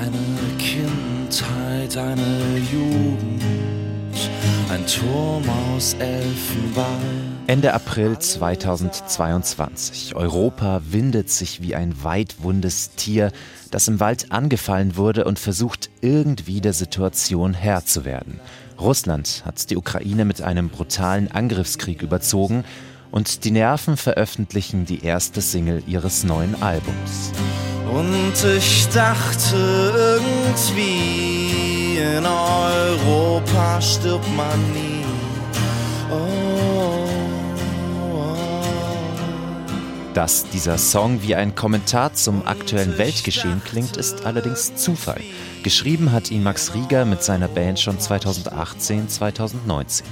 Eine Kindheit, eine Jugend, ein Turm aus Elfenbein. Ende April 2022. Europa windet sich wie ein weitwundes Tier, das im Wald angefallen wurde und versucht irgendwie der Situation Herr zu werden. Russland hat die Ukraine mit einem brutalen Angriffskrieg überzogen und die Nerven veröffentlichen die erste Single ihres neuen Albums. Und ich dachte irgendwie, in Europa stirbt man nie. Oh, oh. Dass dieser Song wie ein Kommentar zum aktuellen Weltgeschehen klingt, ist allerdings Zufall. Geschrieben hat ihn Max Rieger mit seiner Band schon 2018, 2019.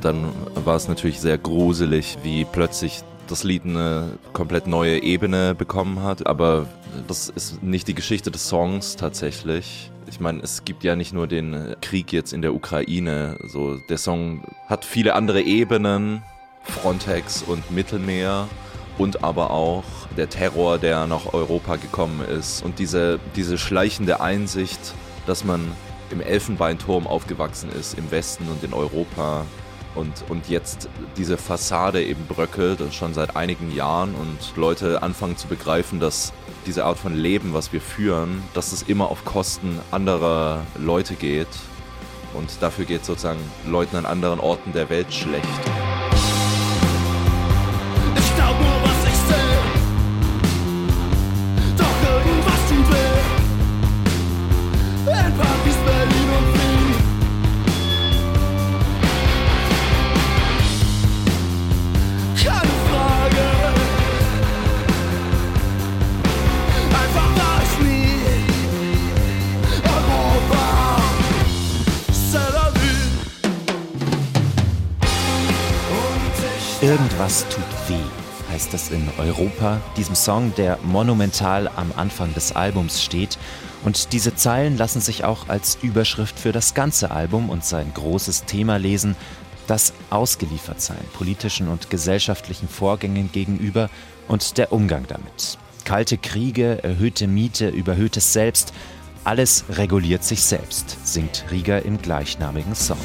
Dann war es natürlich sehr gruselig, wie plötzlich das Lied eine komplett neue Ebene bekommen hat. Aber das ist nicht die Geschichte des Songs tatsächlich. Ich meine, es gibt ja nicht nur den Krieg jetzt in der Ukraine. So, der Song hat viele andere Ebenen, Frontex und Mittelmeer und aber auch der Terror, der nach Europa gekommen ist und diese, diese schleichende Einsicht, dass man im Elfenbeinturm aufgewachsen ist, im Westen und in Europa und, und jetzt diese Fassade eben bröckelt, schon seit einigen Jahren und Leute anfangen zu begreifen, dass diese Art von Leben, was wir führen, dass es immer auf Kosten anderer Leute geht und dafür geht sozusagen Leuten an anderen Orten der Welt schlecht. Irgendwas tut weh, heißt es in Europa, diesem Song, der monumental am Anfang des Albums steht. Und diese Zeilen lassen sich auch als Überschrift für das ganze Album und sein großes Thema lesen, das Ausgeliefertsein politischen und gesellschaftlichen Vorgängen gegenüber und der Umgang damit. Kalte Kriege, erhöhte Miete, überhöhtes Selbst, alles reguliert sich selbst, singt Rieger im gleichnamigen Song.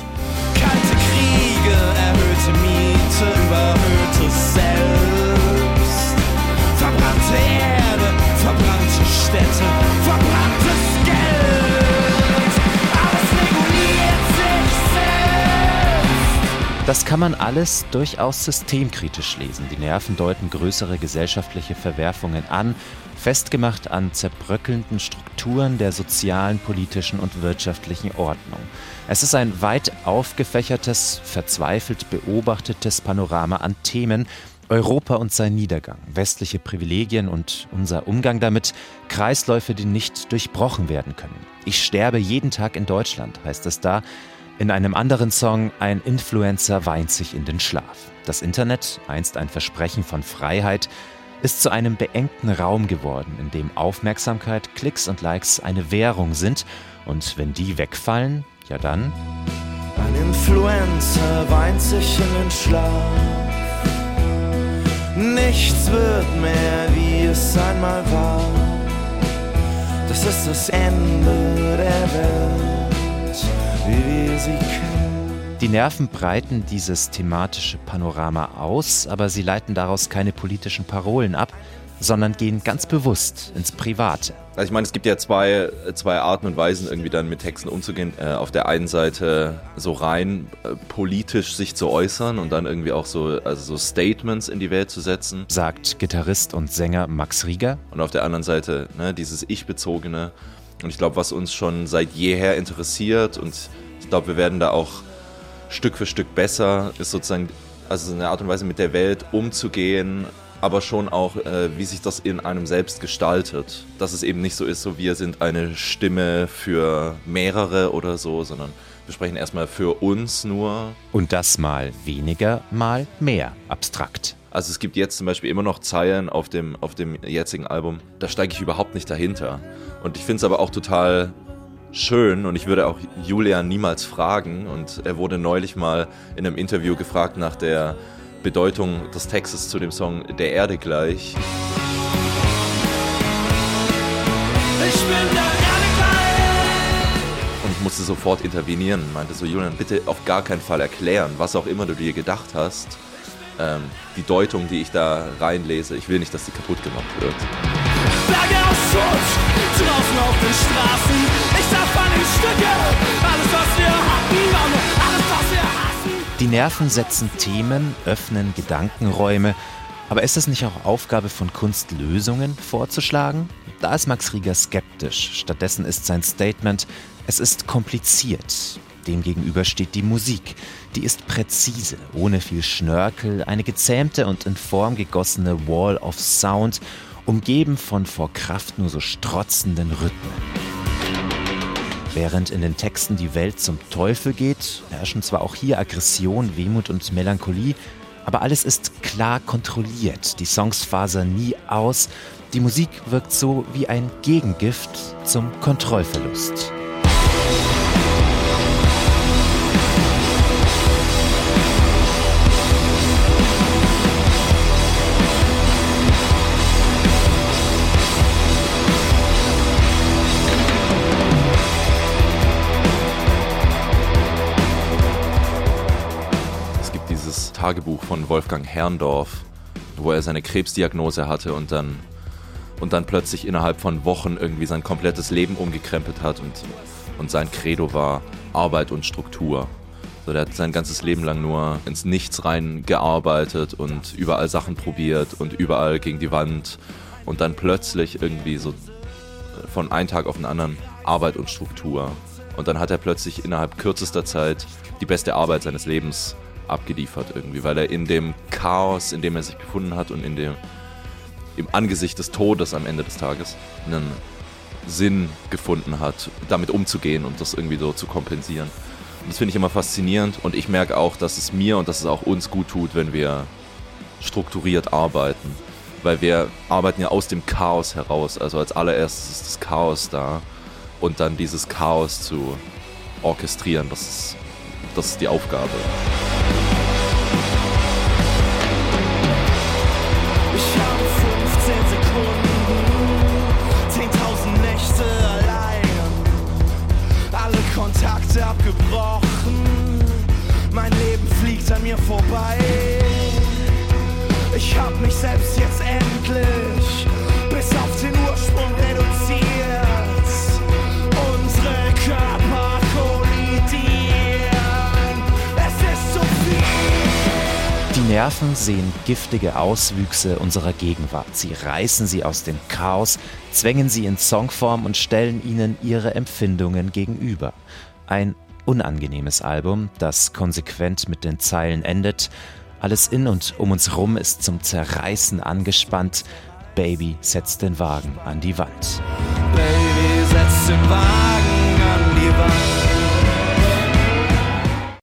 Das kann man alles durchaus systemkritisch lesen. Die Nerven deuten größere gesellschaftliche Verwerfungen an, festgemacht an zerbröckelnden Strukturen der sozialen, politischen und wirtschaftlichen Ordnung. Es ist ein weit aufgefächertes, verzweifelt beobachtetes Panorama an Themen, Europa und sein Niedergang, westliche Privilegien und unser Umgang damit, Kreisläufe, die nicht durchbrochen werden können. Ich sterbe jeden Tag in Deutschland, heißt es da. In einem anderen Song Ein Influencer weint sich in den Schlaf. Das Internet, einst ein Versprechen von Freiheit, ist zu einem beengten Raum geworden, in dem Aufmerksamkeit, Klicks und Likes eine Währung sind. Und wenn die wegfallen, ja dann. Ein Influencer weint sich in den Schlaf. Nichts wird mehr, wie es einmal war. Das ist das Ende der Welt, Die Nerven breiten dieses thematische Panorama aus, aber sie leiten daraus keine politischen Parolen ab, sondern gehen ganz bewusst ins Private. Also ich meine, es gibt ja zwei, zwei Arten und Weisen, irgendwie dann mit Texten umzugehen. Äh, auf der einen Seite so rein äh, politisch sich zu äußern und dann irgendwie auch so, also so Statements in die Welt zu setzen. Sagt Gitarrist und Sänger Max Rieger. Und auf der anderen Seite ne, dieses Ich-Bezogene. Und ich glaube, was uns schon seit jeher interessiert und ich glaube, wir werden da auch Stück für Stück besser, ist sozusagen also eine Art und Weise mit der Welt umzugehen, aber schon auch, äh, wie sich das in einem selbst gestaltet. Dass es eben nicht so ist, so wir sind eine Stimme für mehrere oder so, sondern wir sprechen erstmal für uns nur. Und das mal weniger, mal mehr abstrakt. Also es gibt jetzt zum Beispiel immer noch Zeilen auf dem, auf dem jetzigen Album, da steige ich überhaupt nicht dahinter. Und ich finde es aber auch total schön und ich würde auch Julian niemals fragen und er wurde neulich mal in einem Interview gefragt nach der Bedeutung des Textes zu dem Song Der Erde gleich. Ich bin der Erde gleich. musste sofort intervenieren, meinte so, Julian, bitte auf gar keinen Fall erklären, was auch immer du dir gedacht hast. Ähm, die Deutung, die ich da reinlese, ich will nicht, dass die kaputt gemacht wird. Flagge aus Schutz, draußen auf den Straßen, ich zerfall in Stücke, alles was wir hatten, alles was wir hassen. Die Nerven setzen Themen, öffnen Gedankenräume, aber ist es nicht auch Aufgabe von Kunst, Lösungen vorzuschlagen? Da ist Max Rieger skeptisch. Stattdessen ist sein Statement, es ist kompliziert. Demgegenüber steht die Musik. Die ist präzise, ohne viel Schnörkel, eine gezähmte und in Form gegossene Wall of Sound, umgeben von vor Kraft nur so strotzenden Rhythmen. Während in den Texten die Welt zum Teufel geht, herrschen zwar auch hier Aggression, Wehmut und Melancholie, aber alles ist klar kontrolliert, die Songs fasern nie aus, die Musik wirkt so wie ein Gegengift zum Kontrollverlust. Tagebuch von Wolfgang Herrndorf, wo er seine Krebsdiagnose hatte und dann, und dann plötzlich innerhalb von Wochen irgendwie sein komplettes Leben umgekrempelt hat und, und sein Credo war Arbeit und Struktur. So, der hat sein ganzes Leben lang nur ins Nichts reingearbeitet und überall Sachen probiert und überall gegen die Wand und dann plötzlich irgendwie so von einem Tag auf den anderen Arbeit und Struktur. Und dann hat er plötzlich innerhalb kürzester Zeit die beste Arbeit seines Lebens abgeliefert irgendwie, weil er in dem Chaos, in dem er sich befunden hat und in dem im Angesicht des Todes am Ende des Tages einen Sinn gefunden hat, damit umzugehen und das irgendwie so zu kompensieren. Und das finde ich immer faszinierend und ich merke auch, dass es mir und dass es auch uns gut tut, wenn wir strukturiert arbeiten, weil wir arbeiten ja aus dem Chaos heraus. Also als allererstes ist das Chaos da und dann dieses Chaos zu orchestrieren, das ist, das ist die Aufgabe. Abgebrochen. Mein Leben fliegt an mir vorbei. Ich hab mich selbst jetzt endlich bis auf den Ursprung reduziert. Unsere Körper kollidieren. Es ist zu viel. Die Nerven sehen giftige Auswüchse unserer Gegenwart. Sie reißen sie aus dem Chaos, zwängen sie in Songform und stellen ihnen ihre Empfindungen gegenüber. Ein unangenehmes Album, das konsequent mit den Zeilen endet: Alles in und um uns rum ist zum Zerreißen angespannt. Baby setzt den Wagen an die Wand. Baby setzt den Wagen an die Wand.